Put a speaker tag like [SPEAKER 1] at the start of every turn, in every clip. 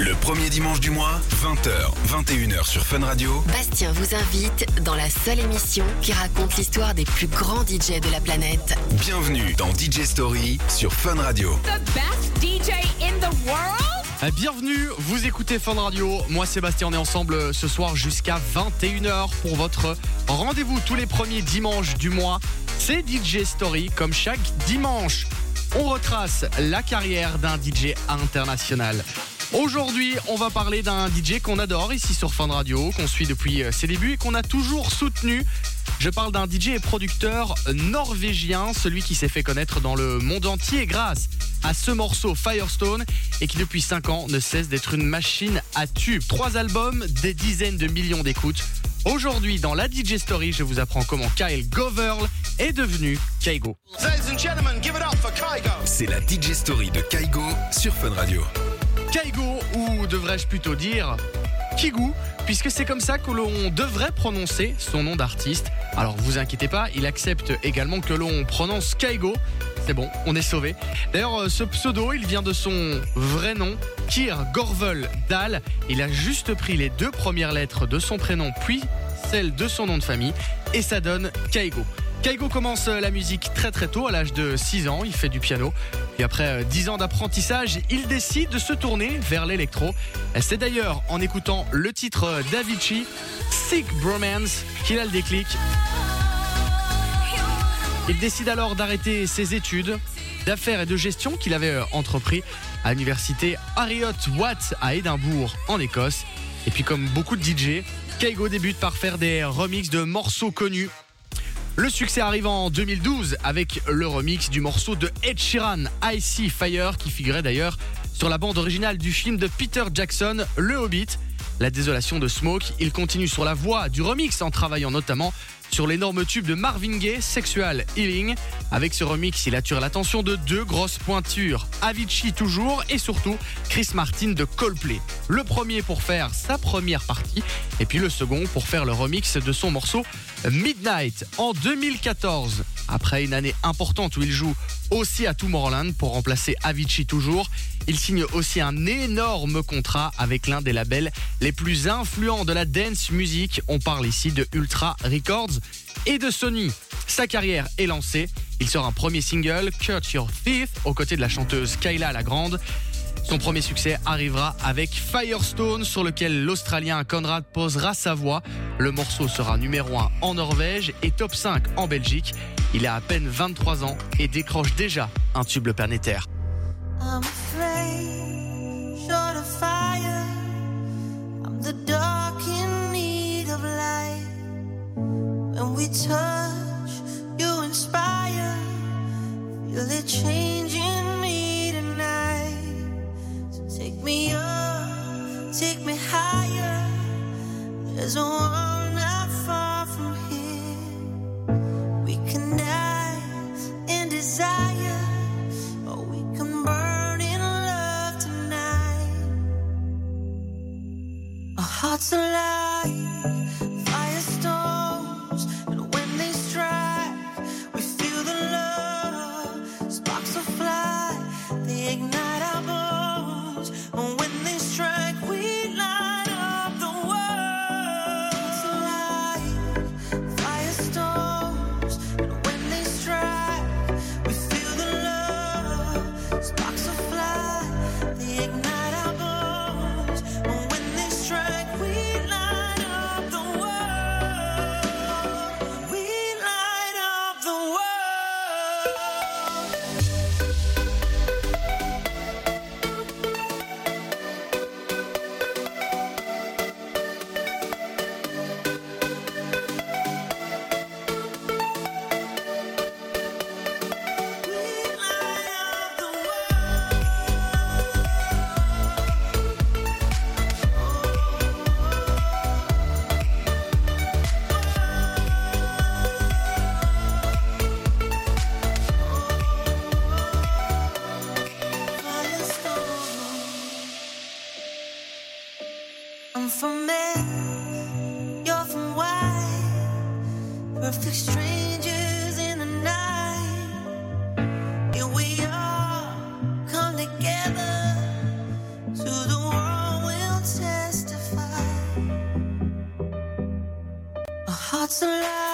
[SPEAKER 1] Le premier dimanche du mois, 20h, 21h sur Fun Radio.
[SPEAKER 2] Bastien vous invite dans la seule émission qui raconte l'histoire des plus grands DJ de la planète.
[SPEAKER 1] Bienvenue dans DJ Story sur Fun Radio.
[SPEAKER 3] the best DJ in the world?
[SPEAKER 4] Ah, Bienvenue, vous écoutez Fun Radio. Moi, Sébastien, on est ensemble ce soir jusqu'à 21h pour votre rendez-vous tous les premiers dimanches du mois. C'est DJ Story, comme chaque dimanche. On retrace la carrière d'un DJ international. Aujourd'hui, on va parler d'un DJ qu'on adore ici sur Fun Radio, qu'on suit depuis euh, ses débuts et qu'on a toujours soutenu. Je parle d'un DJ et producteur norvégien, celui qui s'est fait connaître dans le monde entier grâce à ce morceau Firestone et qui depuis 5 ans ne cesse d'être une machine à tubes. Trois albums, des dizaines de millions d'écoutes. Aujourd'hui, dans la DJ Story, je vous apprends comment Kyle Goverl est devenu Kaigo.
[SPEAKER 5] Ladies and gentlemen, give it up for Kygo.
[SPEAKER 1] C'est la DJ Story de Kaigo sur Fun Radio.
[SPEAKER 4] Kaigo, ou devrais-je plutôt dire Kigu, puisque c'est comme ça que l'on devrait prononcer son nom d'artiste. Alors vous inquiétez pas, il accepte également que l'on prononce Kaigo. C'est bon, on est sauvé. D'ailleurs, euh, ce pseudo, il vient de son vrai nom, Kir Gorvel Dahl. Il a juste pris les deux premières lettres de son prénom, puis celle de son nom de famille, et ça donne Kaigo. Kaigo commence euh, la musique très très tôt, à l'âge de 6 ans, il fait du piano. Puis après euh, 10 ans d'apprentissage, il décide de se tourner vers l'électro. C'est d'ailleurs en écoutant le titre euh, d'Avicii, Sick Bromance, qu'il a le déclic. Il décide alors d'arrêter ses études d'affaires et de gestion qu'il avait euh, entrepris à l'université Harriot Watt à Édimbourg en Écosse. Et puis comme beaucoup de DJ, Kaigo débute par faire des remixes de morceaux connus. Le succès arrive en 2012 avec le remix du morceau de Ed Sheeran, I See Fire, qui figurait d'ailleurs sur la bande originale du film de Peter Jackson, Le Hobbit. La désolation de Smoke, il continue sur la voie du remix en travaillant notamment sur l'énorme tube de Marvin Gaye, Sexual Healing. Avec ce remix, il attire l'attention de deux grosses pointures, Avicii toujours et surtout Chris Martin de Coldplay. Le premier pour faire sa première partie et puis le second pour faire le remix de son morceau Midnight en 2014. Après une année importante où il joue aussi à Tomorrowland pour remplacer Avicii toujours, il signe aussi un énorme contrat avec l'un des labels les plus influents de la dance music. On parle ici de Ultra Records et de Sony. Sa carrière est lancée. Il sort un premier single, Cut Your Thief, aux côtés de la chanteuse Kayla la Grande. Son premier succès arrivera avec Firestone, sur lequel l'Australien Conrad posera sa voix. Le morceau sera numéro 1 en Norvège et top 5 en Belgique. Il a à peine 23 ans et décroche déjà un tube planétaire.
[SPEAKER 6] I'm afraid, we touch, you inspire. Feel it changing me take me up, take me higher. There's a world not far from Love.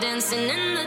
[SPEAKER 7] Dancing in the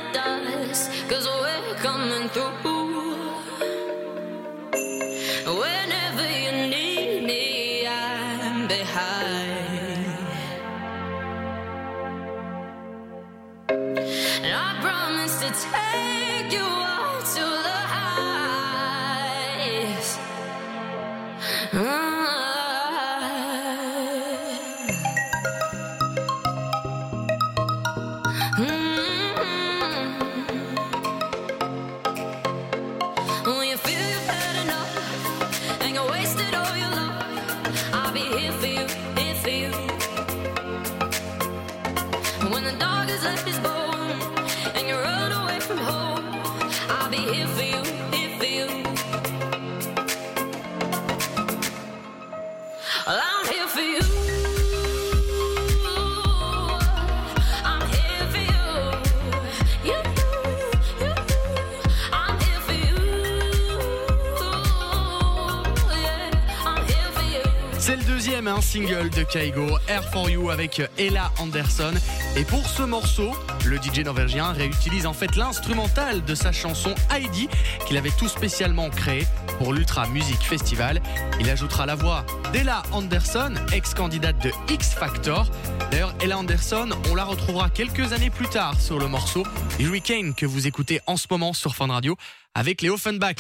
[SPEAKER 4] single de Kaigo, Air for You avec Ella Anderson. Et pour ce morceau, le DJ norvégien réutilise en fait l'instrumental de sa chanson Heidi qu'il avait tout spécialement créé pour l'Ultra Music Festival. Il ajoutera la voix d'Ella Anderson, ex-candidate de X Factor. D'ailleurs, Ella Anderson, on la retrouvera quelques années plus tard sur le morceau Hurricane que vous écoutez en ce moment sur Fun Radio avec les Offenbach.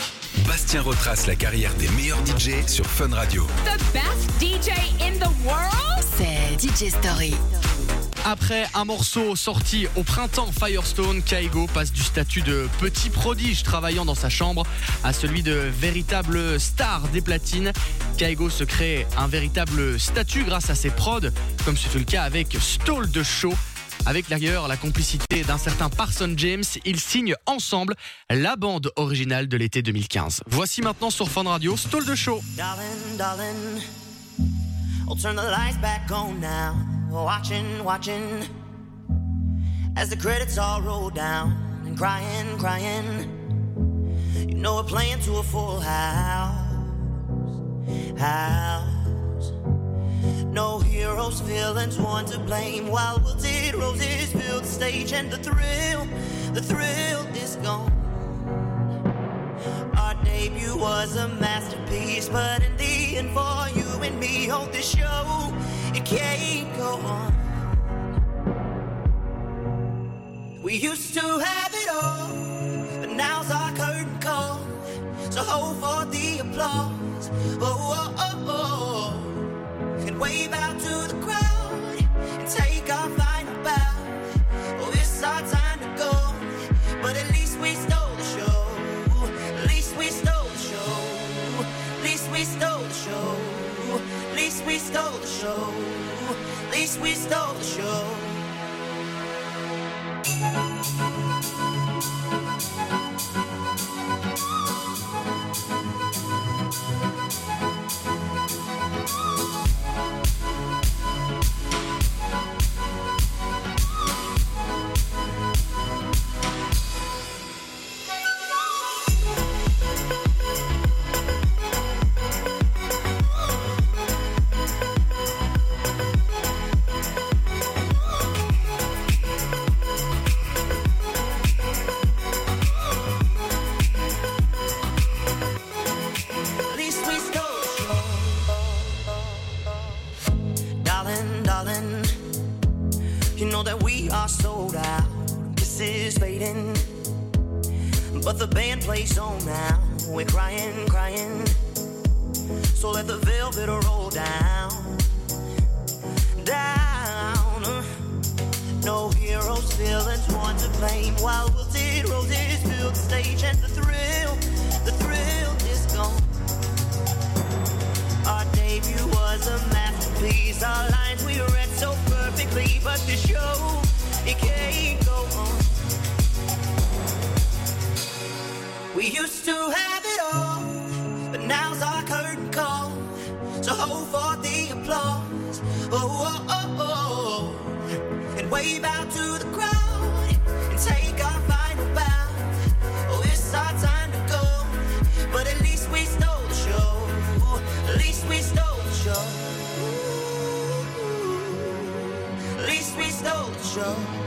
[SPEAKER 1] Bastien retrace la carrière des meilleurs DJ sur Fun Radio.
[SPEAKER 3] The best DJ in the world?
[SPEAKER 2] C'est DJ Story.
[SPEAKER 4] Après un morceau sorti au printemps, Firestone, Kaigo passe du statut de petit prodige travaillant dans sa chambre à celui de véritable star des platines. Kaigo se crée un véritable statut grâce à ses prods, comme ce fut le cas avec Stall de Show. Avec d'ailleurs la complicité d'un certain Parson James, ils signent ensemble la bande originale de l'été 2015. Voici maintenant sur Fun Radio Stall de Show.
[SPEAKER 8] I'll turn the lights back on now. Watching, watching, as the credits all roll down and crying, crying. You know we're playing to a full house, house. No heroes, villains, one to blame. While wilted roses fill the stage, and the thrill, the thrill is gone. Our debut was a masterpiece, but in the end, for you and me, hold this show, it can't go on. We used to have it all, but now's our curtain call. So hold for the applause. Oh, oh, oh, oh. And wave out to the crowd and take our stole the show. At least we stole the show. At you know that we are sold out. This is fading, but the band plays on now. We're crying, crying. So let the velvet roll down, down. No heroes, villains, one to blame. While wilted roses fill the stage, and the thrill, the thrill is gone. Our debut was a masterpiece. Our lines we read so perfectly, but the show it can't go on. We used to have it all, but now's our curtain call. So hold for the applause. Oh, oh, oh, oh. oh. And wave out to the crowd show.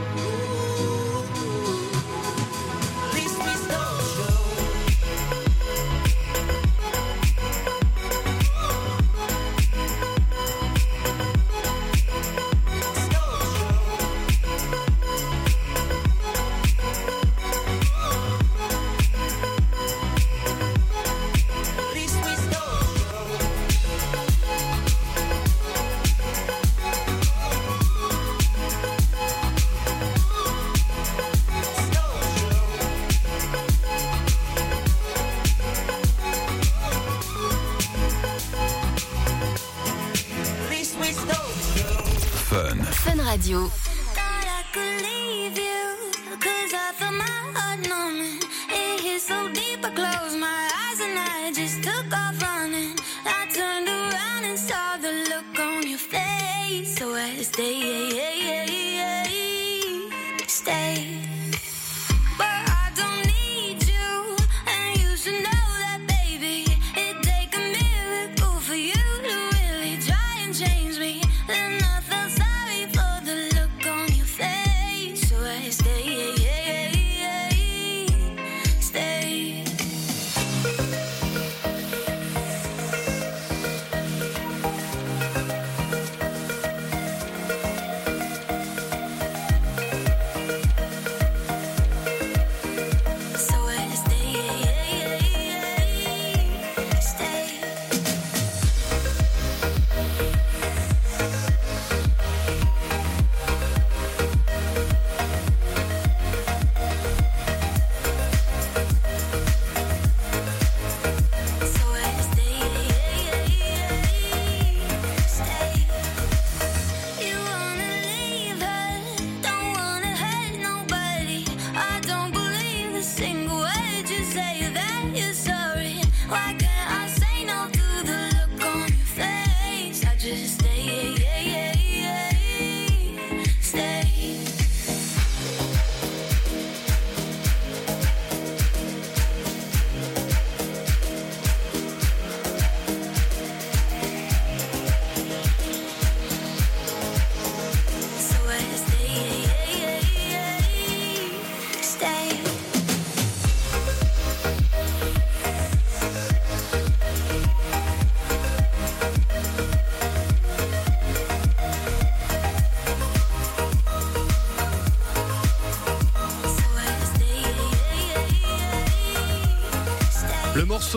[SPEAKER 7] Radio.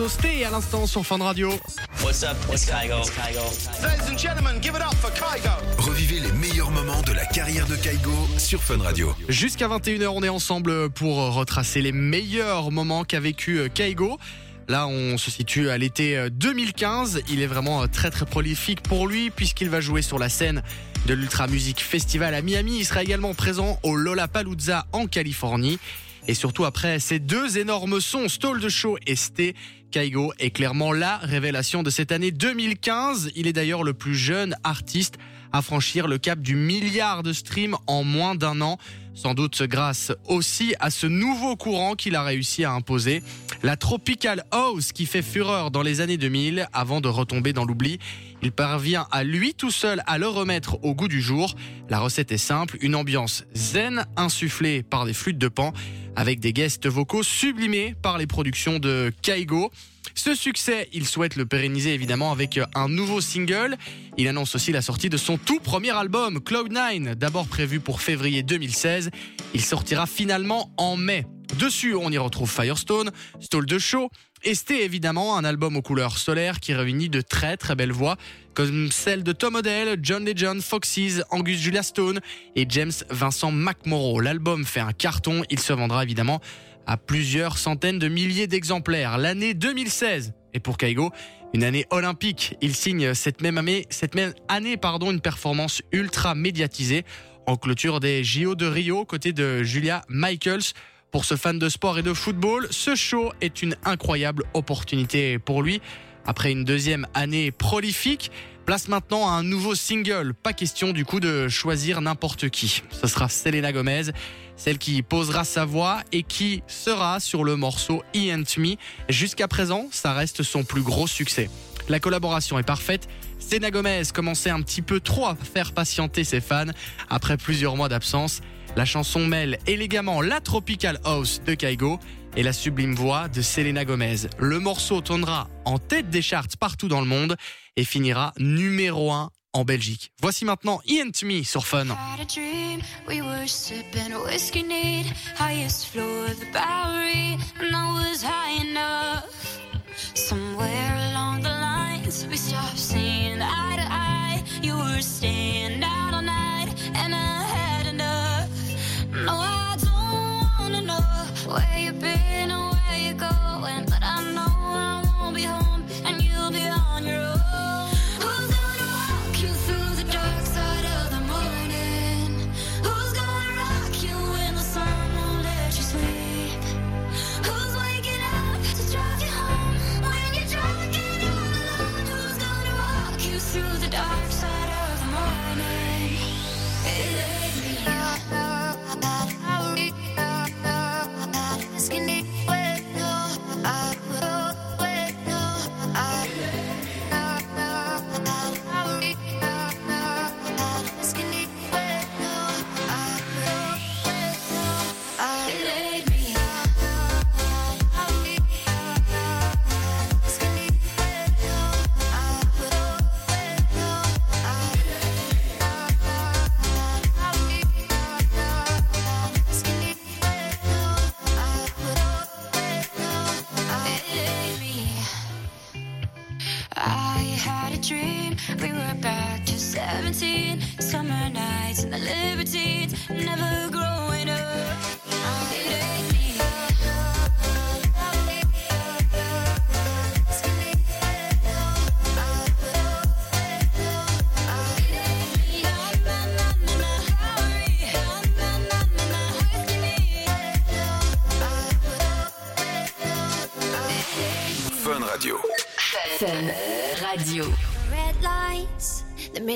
[SPEAKER 9] Stay
[SPEAKER 4] à l'instant sur Fun Radio.
[SPEAKER 10] What's up? It's Kygo. Kygo.
[SPEAKER 5] Ladies and gentlemen, give it up for Kygo.
[SPEAKER 1] Revivez les meilleurs moments de la carrière de Kaigo sur Fun Radio.
[SPEAKER 4] Jusqu'à 21h, on est ensemble pour retracer les meilleurs moments qu'a vécu euh, Kaigo. Là, on se situe à l'été euh, 2015. Il est vraiment euh, très très prolifique pour lui puisqu'il va jouer sur la scène de l'Ultra Music Festival à Miami. Il sera également présent au Lollapalooza en Californie. Et surtout après ces deux énormes sons, Stall de Show et Sté, Kaigo est clairement la révélation de cette année 2015. Il est d'ailleurs le plus jeune artiste à franchir le cap du milliard de streams en moins d'un an. Sans doute grâce aussi à ce nouveau courant qu'il a réussi à imposer. La Tropical House qui fait fureur dans les années 2000 avant de retomber dans l'oubli. Il parvient à lui tout seul à le remettre au goût du jour. La recette est simple, une ambiance zen insufflée par des flûtes de pan avec des guests vocaux sublimés par les productions de Kaigo. Ce succès, il souhaite le pérenniser évidemment avec un nouveau single. Il annonce aussi la sortie de son tout premier album, Cloud9, d'abord prévu pour février 2016. Il sortira finalement en mai. Dessus, on y retrouve Firestone, Stall de Show, et c'était évidemment un album aux couleurs solaires qui réunit de très très belles voix comme celle de Tom Odell, John Legend, Foxys, Angus Julia Stone et James Vincent McMorrow. L'album fait un carton, il se vendra évidemment à plusieurs centaines de milliers d'exemplaires. L'année 2016 est pour Kaigo une année olympique. Il signe cette même année, cette même année pardon, une performance ultra médiatisée en clôture des JO de Rio côté de Julia Michaels. Pour ce fan de sport et de football, ce show est une incroyable opportunité pour lui. Après une deuxième année prolifique, place maintenant à un nouveau single. Pas question du coup de choisir n'importe qui. Ce sera Selena Gomez, celle qui posera sa voix et qui sera sur le morceau E and Me. Jusqu'à présent, ça reste son plus gros succès. La collaboration est parfaite. Selena Gomez commençait un petit peu trop à faire patienter ses fans après plusieurs mois d'absence. La chanson mêle élégamment la tropical house de Kaigo et la sublime voix de Selena Gomez. Le morceau tournera en tête des charts partout dans le monde et finira numéro 1 en Belgique. Voici maintenant Ian Me sur Fun.
[SPEAKER 11] where you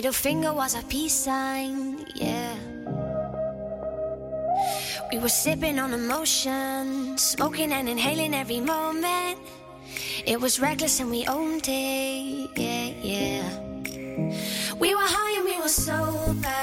[SPEAKER 11] middle finger mm. was a peace sign, yeah. We were sipping on emotion, smoking and inhaling every moment. It was reckless and we owned it, yeah, yeah. We were high and we were sober.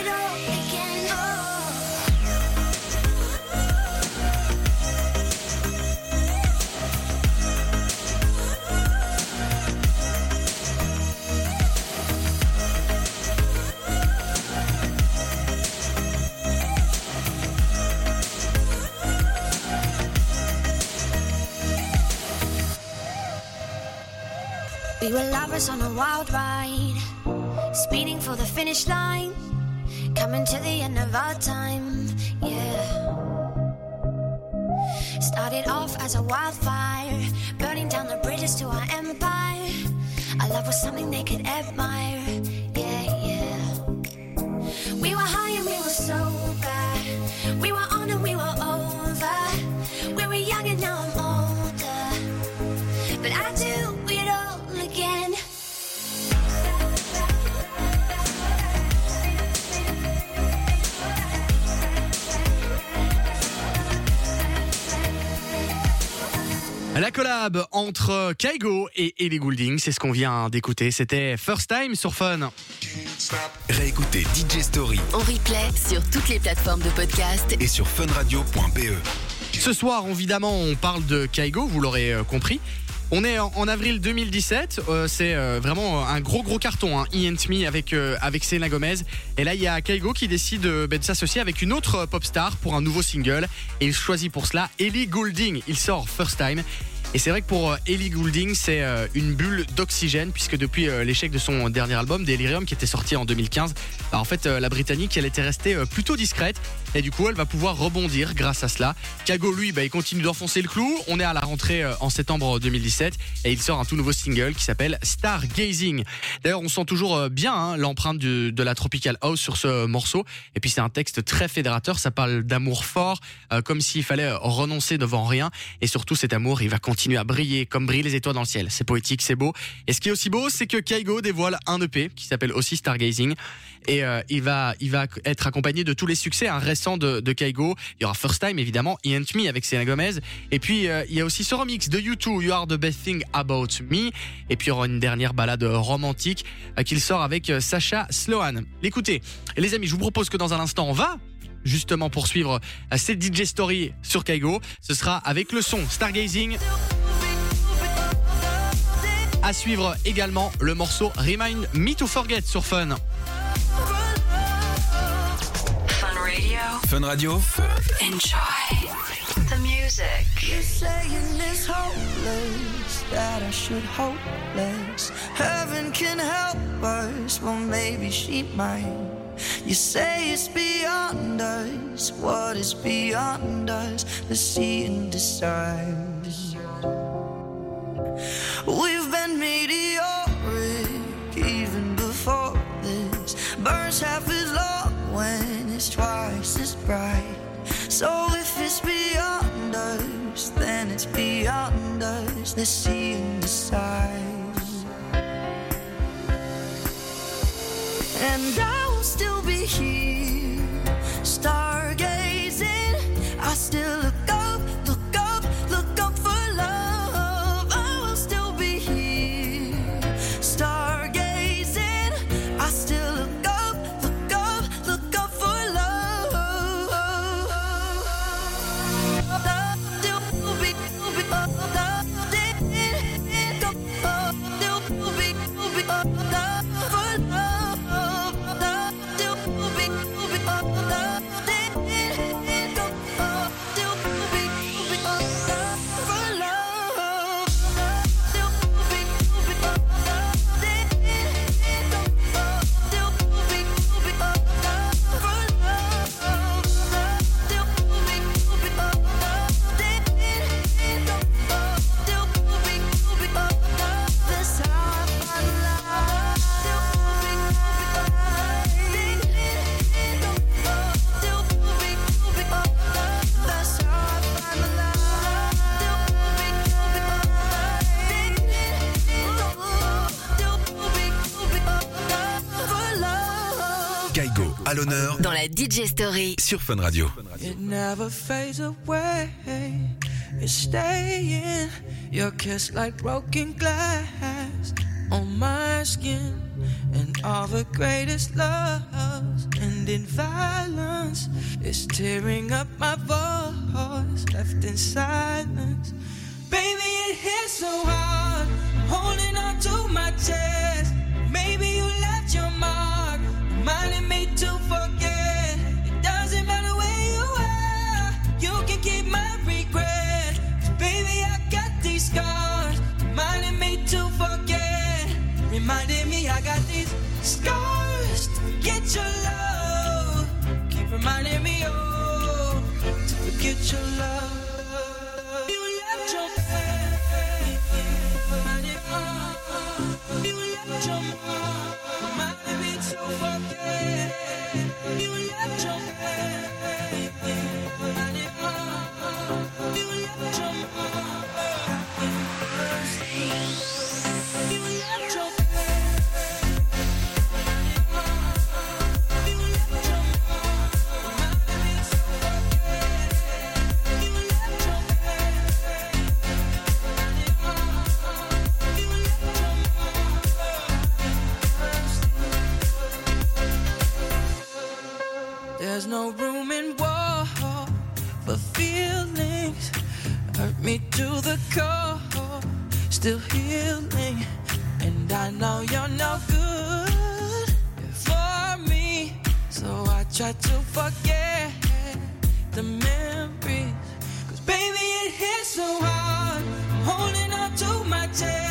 [SPEAKER 11] We were lovers on a wild ride, speeding for the finish line, coming to the end of our time, yeah. Started off as a wildfire, burning down the bridges to our empire. Our love was something they could admire,
[SPEAKER 4] La collab entre Kaigo et Ellie Goulding, c'est ce qu'on vient d'écouter. C'était First Time sur Fun.
[SPEAKER 1] Réécoutez DJ Story
[SPEAKER 2] En replay sur toutes les plateformes de podcast
[SPEAKER 1] et sur funradio.be.
[SPEAKER 4] Ce soir, évidemment, on parle de Kaigo, vous l'aurez euh, compris. On est en, avril 2017, euh, c'est euh, vraiment un gros gros carton, hein, Ian Me avec, euh, Gomez. Et là, il y a Kaigo qui décide euh, ben, de s'associer avec une autre pop star pour un nouveau single. Et il choisit pour cela Ellie Goulding. Il sort First Time. Et c'est vrai que pour euh, Ellie Goulding, c'est euh, une bulle d'oxygène, puisque depuis euh, l'échec de son dernier album, Delirium, qui était sorti en 2015, bah, en fait, la Britannique, elle était restée plutôt discrète, et du coup, elle va pouvoir rebondir grâce à cela. Kago, lui, bah, il continue d'enfoncer le clou. On est à la rentrée en septembre 2017, et il sort un tout nouveau single qui s'appelle Stargazing. D'ailleurs, on sent toujours bien hein, l'empreinte de, la Tropical House sur ce morceau, et puis c'est un texte très fédérateur, ça parle d'amour fort, comme s'il fallait renoncer devant rien, et surtout cet amour, il va continuer à briller comme brillent les étoiles dans le ciel. C'est poétique, c'est beau. Et ce qui est aussi beau, c'est que Kaigo dévoile un EP qui s'appelle aussi Stargazing. Et euh, il va, il va être accompagné de tous les succès hein, récents de, Kaigo. Il y aura First Time évidemment, He Ain't Me avec Selena Gomez. Et puis euh, il y a aussi ce remix de U2, You Are the Best Thing About Me. Et puis il y aura une dernière balade romantique euh, qu'il sort avec Sacha Sloan. Écoutez, les amis, je vous propose que dans un instant on va justement poursuivre euh, cette DJ Story sur Kaigo. Ce sera avec le son Stargazing. À suivre également le morceau Remind Me to Forget sur Fun.
[SPEAKER 2] Fun Radio.
[SPEAKER 1] Fun Radio.
[SPEAKER 2] Enjoy the music.
[SPEAKER 6] You're saying it's hopeless that I should hope less. Heaven can help us, well maybe she might. You say it's beyond us. What is beyond us? The sea and decide. We've been meteoric even before this. Burns half as long when it's twice as bright. So if it's beyond us, then it's beyond us. The sea and decide. And I still be here, stargazing. I still
[SPEAKER 1] l'honneur
[SPEAKER 2] Dans la DJ Story.
[SPEAKER 1] sur Fun Radio.
[SPEAKER 6] It never fades away. It's staying. Your kiss like broken glass on my skin. And all the greatest loves end in violence. It's tearing up my voice, left in silence. Baby, it hits so hard. I'm holding on to my chest. Maybe you left your mark, reminding me to forget. It doesn't matter where you are, you can keep my baby, I got these scars, reminding me to forget. Reminding me I got these scars forget your love. Keep reminding no room in war for feelings. Hurt me to the core, still healing. And I know you're no good for me. So I try to forget the memories. Cause baby, it hits so hard. I'm holding
[SPEAKER 12] me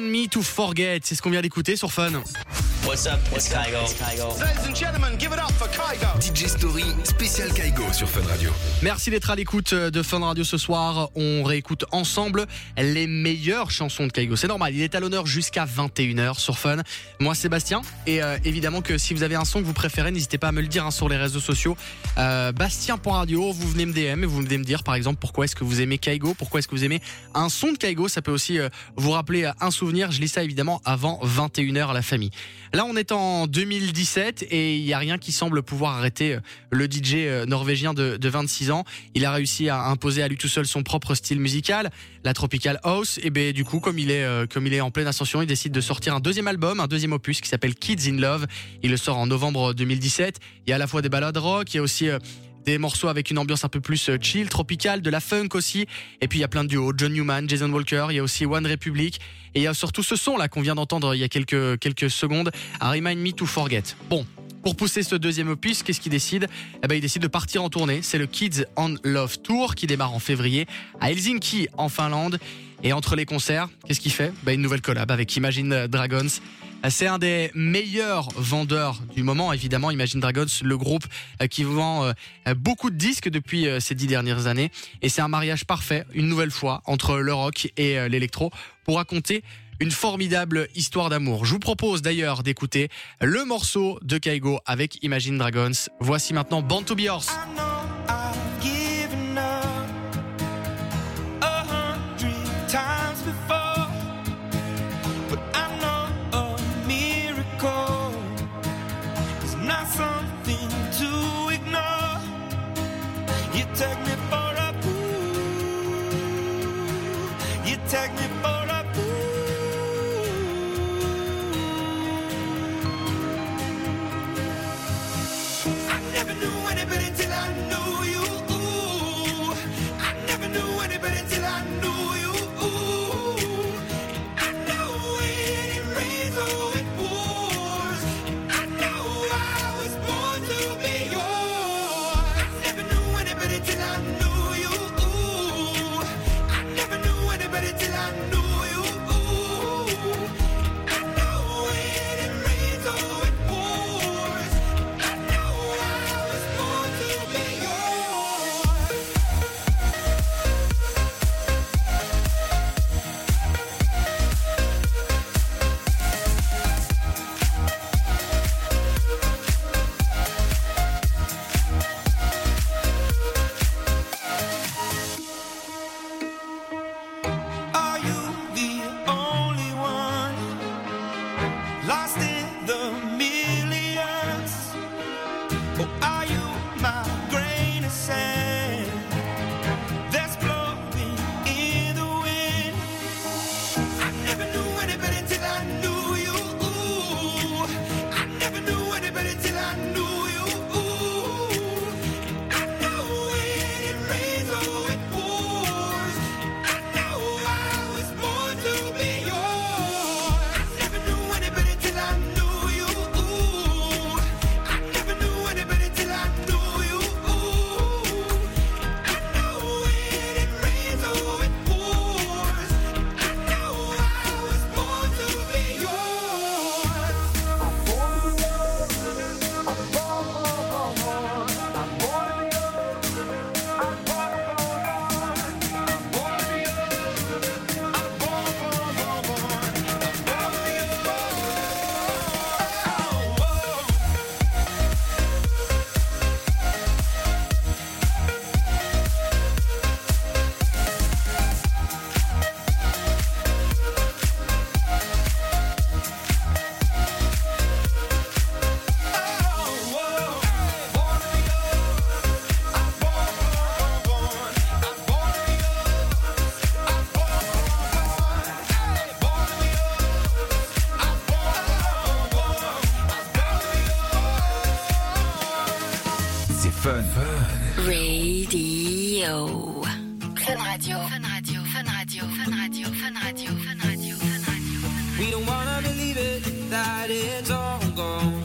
[SPEAKER 12] Me to Forget,
[SPEAKER 4] c'est ce qu'on vient d'écouter sur Fun.
[SPEAKER 10] What's up? It's Kygo. Kygo.
[SPEAKER 5] Ladies and gentlemen, give it up for Kygo.
[SPEAKER 1] DJ Story, spécial Kaigo sur Fun Radio.
[SPEAKER 4] Merci d'être à l'écoute de Fun Radio ce soir. On réécoute ensemble les meilleures chansons de Kaigo. C'est normal, il est à l'honneur jusqu'à 21h sur Fun. Moi, Sébastien. Et euh, évidemment que si vous avez un son que vous préférez, n'hésitez pas à me le dire hein, sur les réseaux sociaux. Euh, Bastien.radio, vous venez me DM et vous venez me dire par exemple pourquoi est-ce que vous aimez Kaigo, pourquoi est-ce que vous aimez un son de Kaigo. Ça peut aussi euh, vous rappeler euh, un souvenir. Je lis ça évidemment avant 21h à la famille. Là, on est en 2017 et il n'y a rien qui semble pouvoir arrêter euh, le DJ euh, norvégien de, de 26 ans. Il a réussi à imposer à lui tout seul son propre style musical, la tropical house. Et ben du coup, comme il est euh, comme il est en pleine ascension, il décide de sortir un deuxième album, un deuxième opus qui s'appelle Kids in Love. Il le sort en novembre 2017. Il y a à la fois des ballades rock, il y a aussi des morceaux avec une ambiance un peu plus euh, chill, tropicale, de la funk aussi. Et puis il y a plein de duos, John Newman, Jason Walker, il y a aussi One Republic. Et il y a surtout ce son là qu'on vient d'entendre il y a quelques, quelques secondes, à Remind Me to Forget. Bon. Pour pousser ce deuxième opus, qu'est-ce qu'il décide? Eh ben, il décide de partir en tournée. C'est le Kids on Love Tour qui démarre en février à Helsinki, en Finlande. Et entre les concerts, qu'est-ce qu'il fait? Ben, Une nouvelle collab avec Imagine Dragons. C'est un des meilleurs vendeurs du moment, évidemment. Imagine Dragons, le groupe euh, qui vend euh, beaucoup de disques depuis euh, ces dix dernières années. Et c'est un mariage parfait, une nouvelle fois, entre le rock et l'électro pour raconter une formidable histoire d'amour. Je vous propose d'ailleurs d'écouter le morceau de Kaigo avec Imagine Dragons. Voici maintenant Born to Be Yours.
[SPEAKER 2] Show. Fun Radio. Fun Radio. Fun Radio. Fun Radio. Fun Radio. Fun Radio. Fun Radio.
[SPEAKER 13] We don't wanna believe it that it's all gone.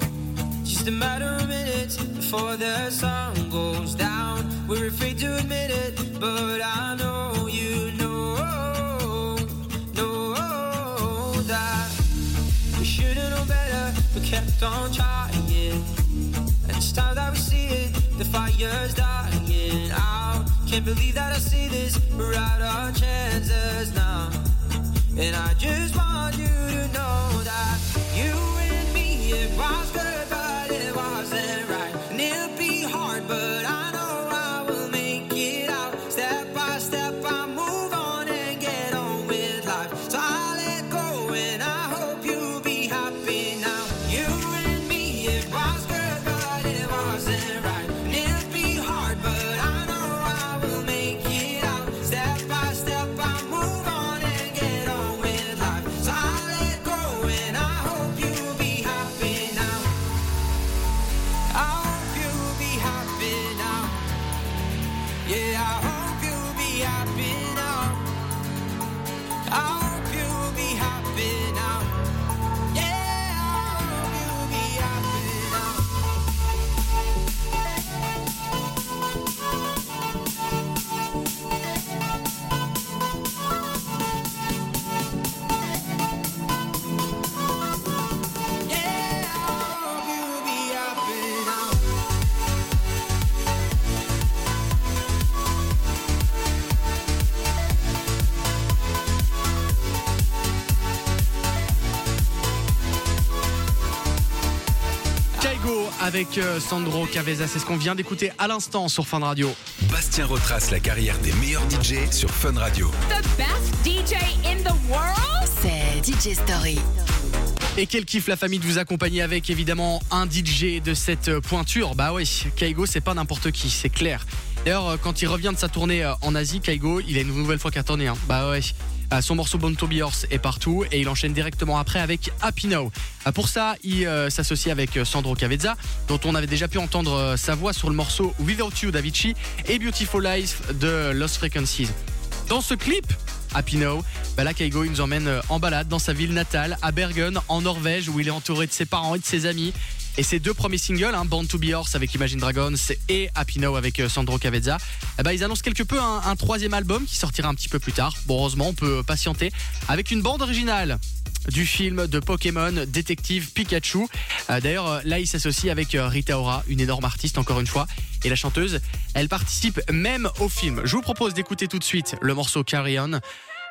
[SPEAKER 13] Just a matter of minutes before the sun goes down. We're afraid to admit it, but I know you know, know that we should've known better, but kept on trying. And it's time that we see it, the fire's dying out. Can't believe that I see this, we're out our chances now. And I just want you to know that you and me, it was
[SPEAKER 4] avec euh, Sandro Caveza, c'est ce qu'on vient d'écouter à l'instant sur Fun Radio.
[SPEAKER 1] Bastien retrace la carrière des meilleurs DJ sur Fun Radio.
[SPEAKER 3] The best DJ in the world?
[SPEAKER 2] C'est DJ Story.
[SPEAKER 4] Et quel kiff la famille de vous accompagner avec évidemment un DJ de cette euh, pointure. Bah oui, Kaigo c'est pas n'importe qui, c'est clair. D'ailleurs, euh, quand il revient de sa tournée en Asie, Kaigo, il a une nouvelle fois cartonné. Hein. Bah ouais. Son morceau Born to Yours est partout et il enchaîne directement après avec Happy Now. Euh, Pour ça, il euh, s'associe avec euh, Sandro Cavezza, dont on avait déjà pu entendre euh, sa voix sur le morceau Without You d'Avicii et Beautiful Life de Lost Frequencies. Dans ce clip, Happy Now, là Kaigo il nous emmène en balade dans sa ville natale, à Bergen, en Norvège, où il est entouré de ses parents et de ses amis. Et ses deux premiers singles, hein, Born to Be Yours avec Imagine Dragons et Happy Now avec euh, Sandro Cavezza, eh ben, ils annoncent quelque peu un, troisième album qui sortira un petit peu plus tard. Bon, heureusement, on peut patienter avec une bande originale du film de Pokémon Détective Pikachu. Euh, D'ailleurs, euh, là, il s'associe avec Rita Ora, une énorme artiste encore une fois. Et la chanteuse, elle participe même au film. Je vous propose d'écouter tout de suite le morceau Carry On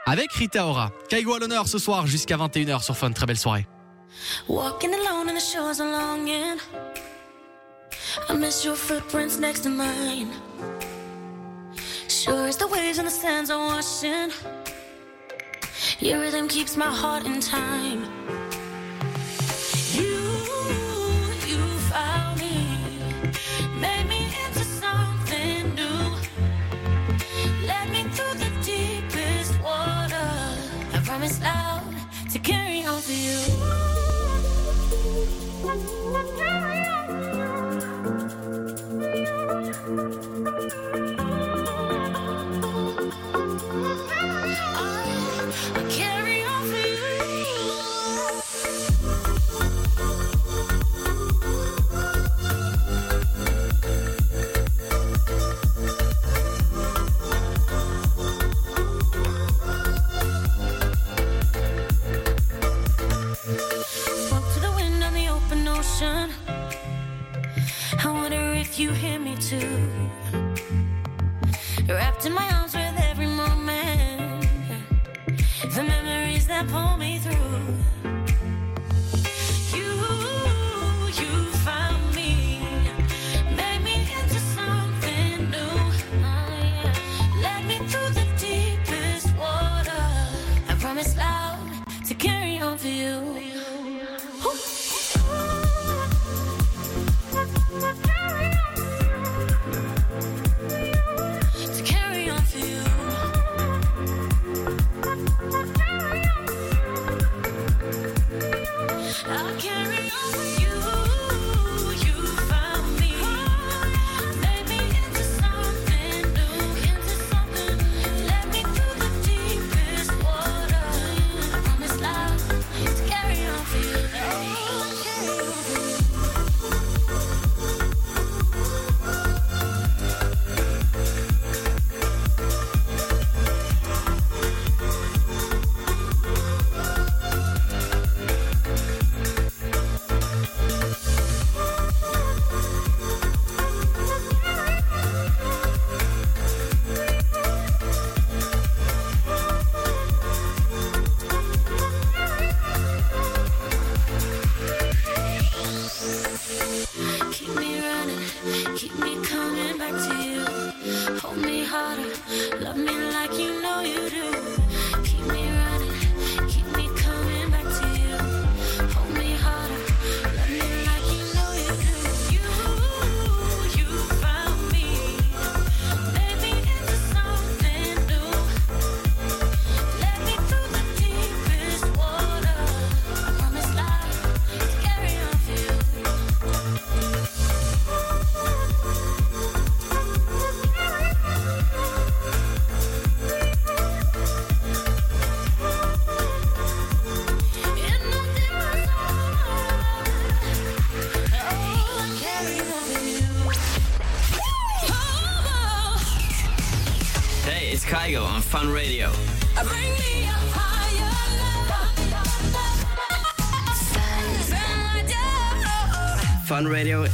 [SPEAKER 4] avec Rita Ora. Kaigo à l'honneur ce soir jusqu'à 21h sur Fun. Très belle soirée.
[SPEAKER 14] Walking alone in the shores of longing. I miss your footprints next to mine. Sure as the waves and the sands are washing. Your rhythm keeps my heart in time. You hear me too. Wrapped in my arms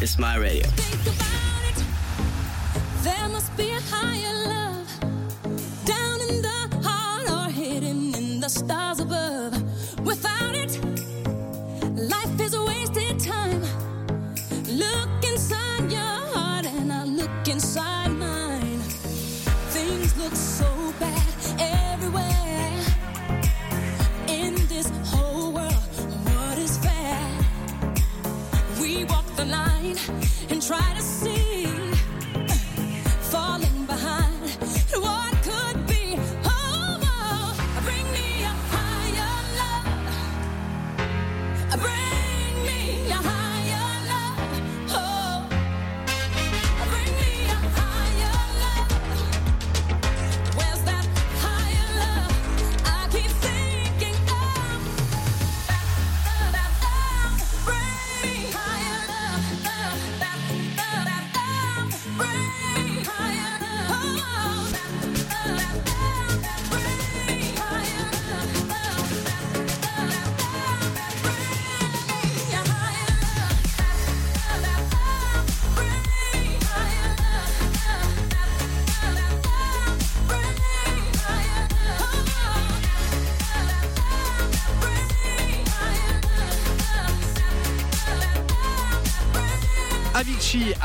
[SPEAKER 7] Radio is my radio.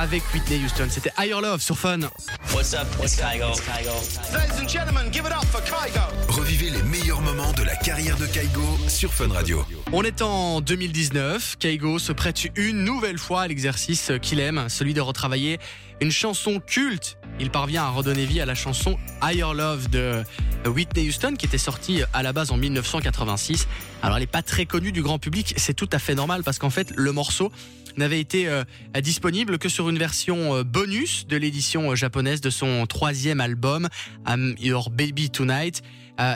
[SPEAKER 4] Avec Whitney Houston. C'était Higher Love sur Fun.
[SPEAKER 7] What's up? It's Kygo? Kygo?
[SPEAKER 5] Ladies and gentlemen, give it up for Kygo.
[SPEAKER 1] Revivez les meilleurs moments de la carrière de Kaigo sur Fun Radio.
[SPEAKER 4] On est en 2019. Kaigo se prête une nouvelle fois à l'exercice qu'il aime, celui de retravailler une chanson culte. Il parvient à redonner vie à la chanson Higher Love de Whitney Houston qui était sortie à la base en 1986. Alors elle n'est pas très connue du grand public, c'est tout à fait normal parce qu'en fait le morceau n'avait été euh, disponible que sur une version euh, bonus de l'édition euh, japonaise de son troisième album, I'm Your Baby Tonight.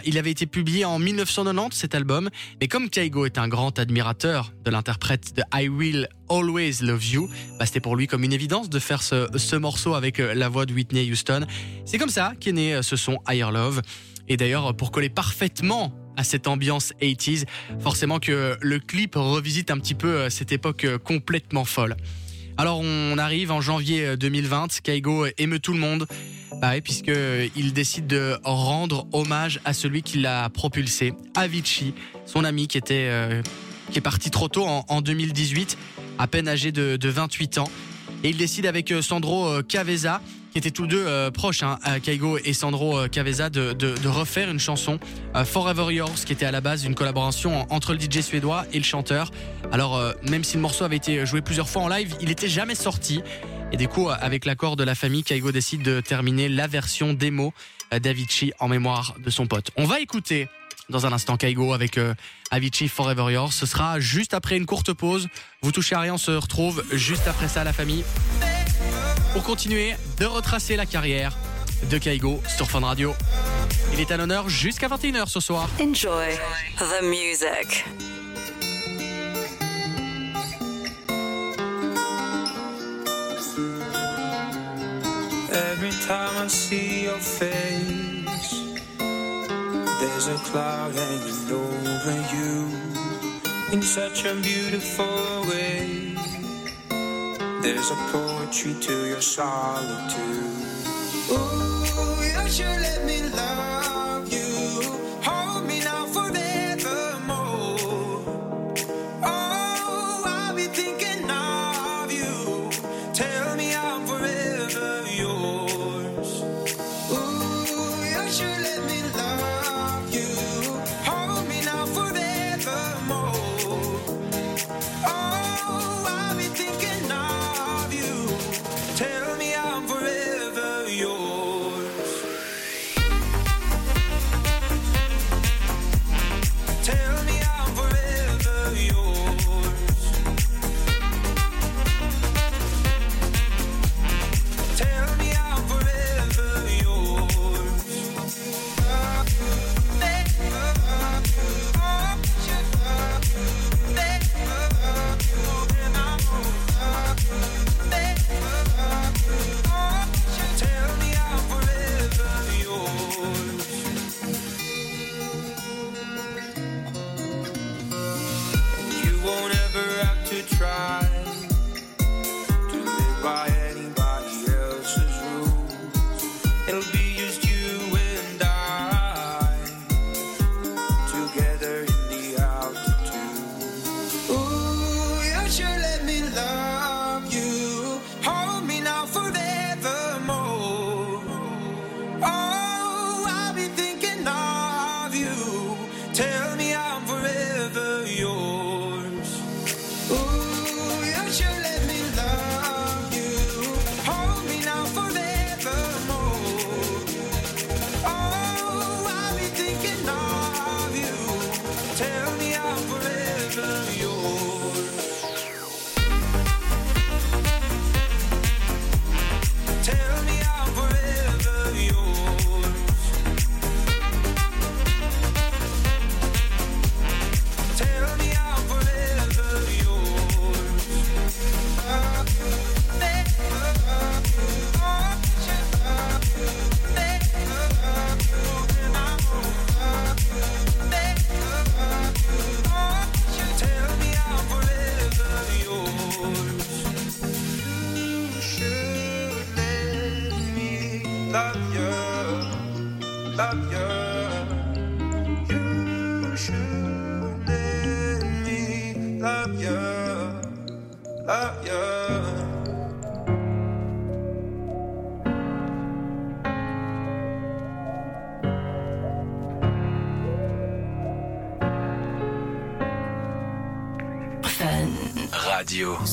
[SPEAKER 4] Il avait été publié en 1990 cet album, mais comme Kaigo est un grand admirateur de l'interprète de I Will Always Love You, bah, c'était pour lui comme une évidence de faire ce, ce morceau avec la voix de Whitney Houston. C'est comme ça qu'est né ce son Higher Love. Et d'ailleurs, pour coller parfaitement à cette ambiance 80s, forcément que le clip revisite un petit peu euh, cette époque euh, complètement folle. Alors on arrive en janvier euh, 2020, Kaigo émeut tout le monde, bah ouais, puisque il décide de rendre hommage à celui qui l'a propulsé, Avicii, son ami qui était euh, qui est parti trop tôt en, en 2018, à peine âgé de, de 28 ans, et il décide avec euh, Sandro euh, Caveza qui étaient tous deux euh, proches, hein, à Kaigo et Sandro euh, Caveza, de, refaire une chanson, euh, Forever Yours, qui était à la base une collaboration en- entre le DJ suédois et le chanteur. Alors, euh, même si le morceau avait été joué plusieurs fois en live, il n'était jamais sorti. Et du coup, euh, avec l'accord de la famille, Kaigo décide de terminer la version démo euh, d'Avicii en mémoire de son pote. On va écouter dans un instant Kaigo avec euh, Avicii Forever Yours. Ce sera juste après une courte pause. Vous touchez à rien, on se retrouve juste après ça, la famille pour continuer de retracer la carrière de Kaigo sur Fun Radio. Il est à l'honneur jusqu'à 21h ce soir.
[SPEAKER 15] Enjoy the music.
[SPEAKER 13] Every time I see your face, there's a cloud hanging over you in such a beautiful way. There's a poetry to your solitude. Ooh, you should let me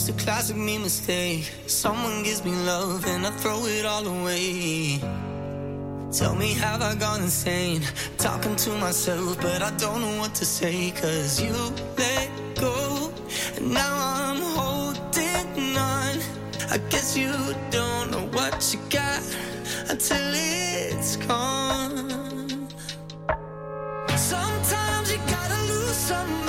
[SPEAKER 6] It's a classic me mistake. Someone gives me love and I throw it all away. Tell me, have I gone insane? Talking to myself, but I don't know what to say. Cause you let go, and now I'm holding on. I guess you don't know what you got until it's gone. Sometimes you gotta lose somebody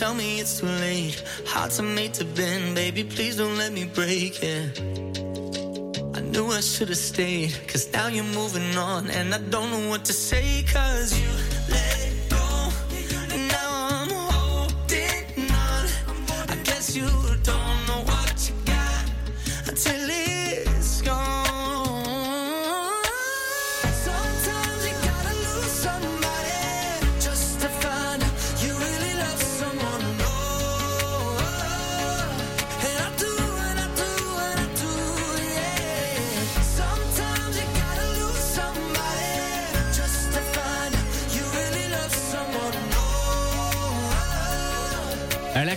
[SPEAKER 6] tell me it's too late. Hearts are made to bend, baby. Please don't let me break it. I knew I should have stayed, cause now you're moving on, and I don't know what to say, cause you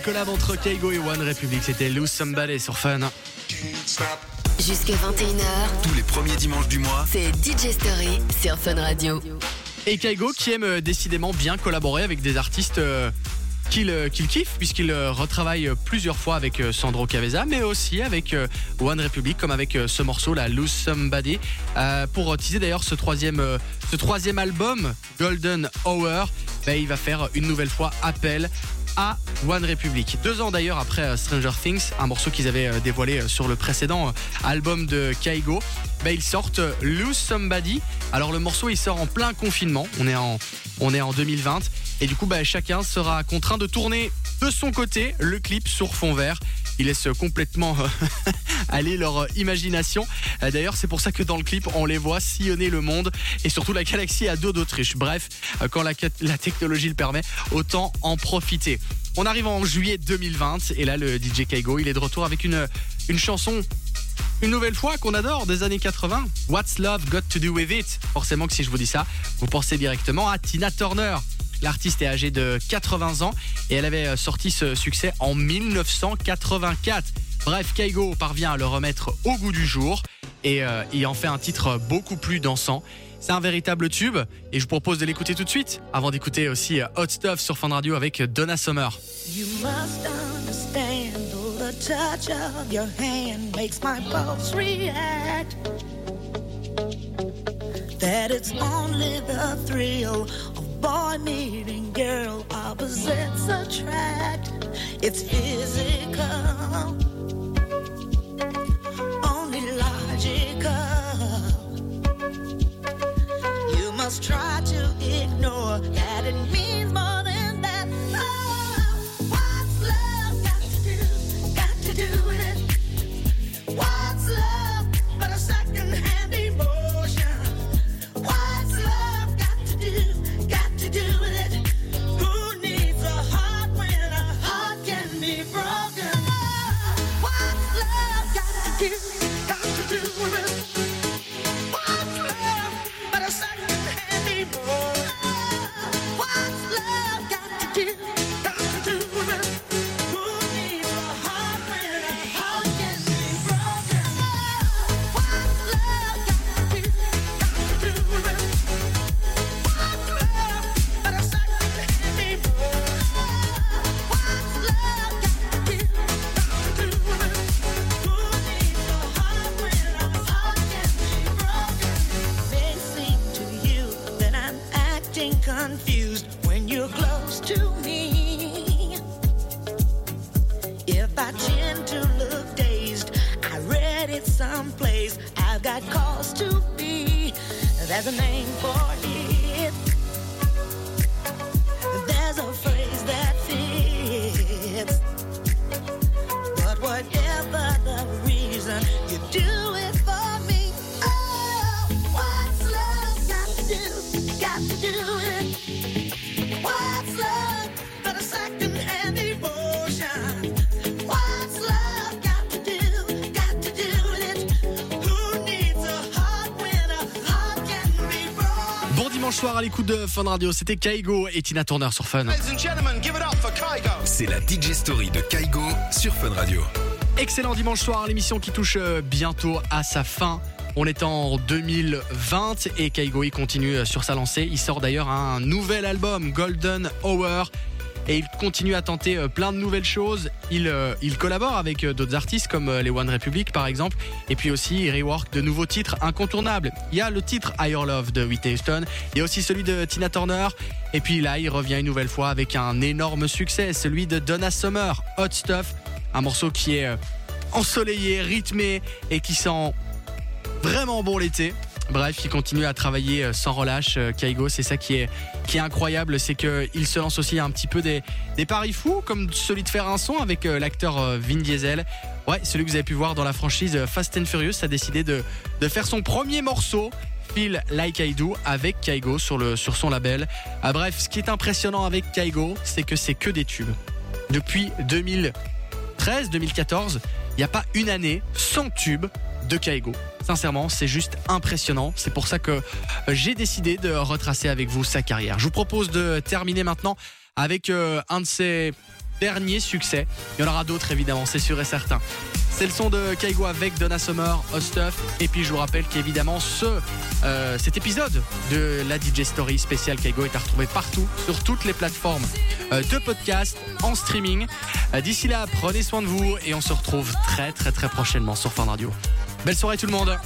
[SPEAKER 4] collab entre Keigo et One Republic, c'était Lose Somebody sur Fun.
[SPEAKER 2] Jusque 21h,
[SPEAKER 1] Tous les premiers dimanches du mois,
[SPEAKER 2] c'est DJ Story sur Fun Radio.
[SPEAKER 4] Et Kaigo qui aime euh, décidément bien collaborer avec des artistes euh, qu'il euh, qu'il kiffe puisqu'il euh, retravaille euh, plusieurs fois avec Sandro Caveza mais aussi avec One Republic comme avec ce morceau la Lose Somebody pour teaser d'ailleurs ce troisième album Golden Hour ben, il va faire une nouvelle fois appel à One Republic. Deux ans d'ailleurs après Stranger Things, un morceau qu'ils avaient dévoilé sur le précédent album de Kaigo, ben, ils sortent Lose Somebody. Alors le morceau il sort en plein confinement, on est en, on est en 2020 et du coup ben, chacun sera contraint de tourner de son côté le clip sur fond vert. Ils laissent complètement euh, aller leur imagination. Euh, D'ailleurs, c'est pour ça que dans le clip, on les voit sillonner le monde et surtout la galaxie à dos d'Autriche. Bref, euh, quand la, la technologie le permet, autant en profiter. On arrive en juillet 2020 et là, le DJ Kaigo, il est de retour avec une, une chanson une nouvelle fois qu'on adore des années 80. What's Love Got to Do With It? Forcément que si je vous dis ça, vous pensez directement à Tina Turner. L'artiste est âgée de 80 ans et elle avait euh, sorti ce succès en 1984. Bref, Kaigo parvient à le remettre au goût du jour et euh, il en fait un titre beaucoup plus dansant. C'est un véritable tube et je vous propose de l'écouter tout de suite avant d'écouter aussi euh, Hot Stuff sur Fun Radio avec Donna Summer.
[SPEAKER 16] You must understand, the touch of your hand makes my pulse react. That it's only the thrill boy meeting girl opposites attract. It's physical,
[SPEAKER 4] soir à l'écoute de Fun Radio, c'était Kaigo et Tina Turner sur Fun.
[SPEAKER 5] Ladies and gentlemen, give it up for Kygo.
[SPEAKER 1] C'est la DJ Story de Kaigo sur Fun Radio.
[SPEAKER 4] Excellent dimanche soir, l'émission qui touche euh, bientôt à sa fin. On est en 2020 et Kaigo il continue euh, sur sa lancée. Il sort d'ailleurs un nouvel album, Golden Hour. Et il continue à tenter euh, plein de nouvelles choses. Il, euh, il collabore avec euh, d'autres artistes comme les One Republic par exemple. Et puis aussi il rework de nouveaux titres incontournables. Il y a le titre Higher Love de Whitney Houston. Il y a aussi celui de Tina Turner. Et puis là il revient une nouvelle fois avec un énorme succès, celui de Donna Summer, Hot Stuff. Un morceau qui est ensoleillé, rythmé et qui sent vraiment bon l'été. Bref, il continue à travailler euh, sans relâche, euh, Kaigo. C'est ça qui est, qui est incroyable, c'est qu'il se lance aussi un petit peu des, des paris fous, comme celui de faire un son avec euh, l'acteur Vin Diesel. Ouais, celui que vous avez pu voir dans la franchise Fast and Furious a décidé de, de faire son premier morceau. Feel Like I Do avec Kaigo sur, le, sur son label. Ah, bref, ce qui est impressionnant avec Kaigo, c'est que c'est que des tubes. Depuis 2013, 2014, il n'y a pas une année sans tube de Kaigo. Sincèrement, c'est juste impressionnant. C'est pour ça que euh, j'ai décidé de retracer avec vous sa carrière. Je vous propose de terminer maintenant avec euh, un de ses derniers succès. Il y en aura d'autres évidemment, c'est sûr et certain. C'est le son de Kaigo avec Donna Summer, Hot Stuff. Et puis je vous rappelle qu'évidemment ce, euh, cet épisode de la DJ Story spéciale Kaigo est à retrouver partout sur toutes les plateformes de podcast, en streaming. D'ici là, prenez soin de vous et on se retrouve très très très prochainement sur Fun Radio. Belle soirée tout le monde.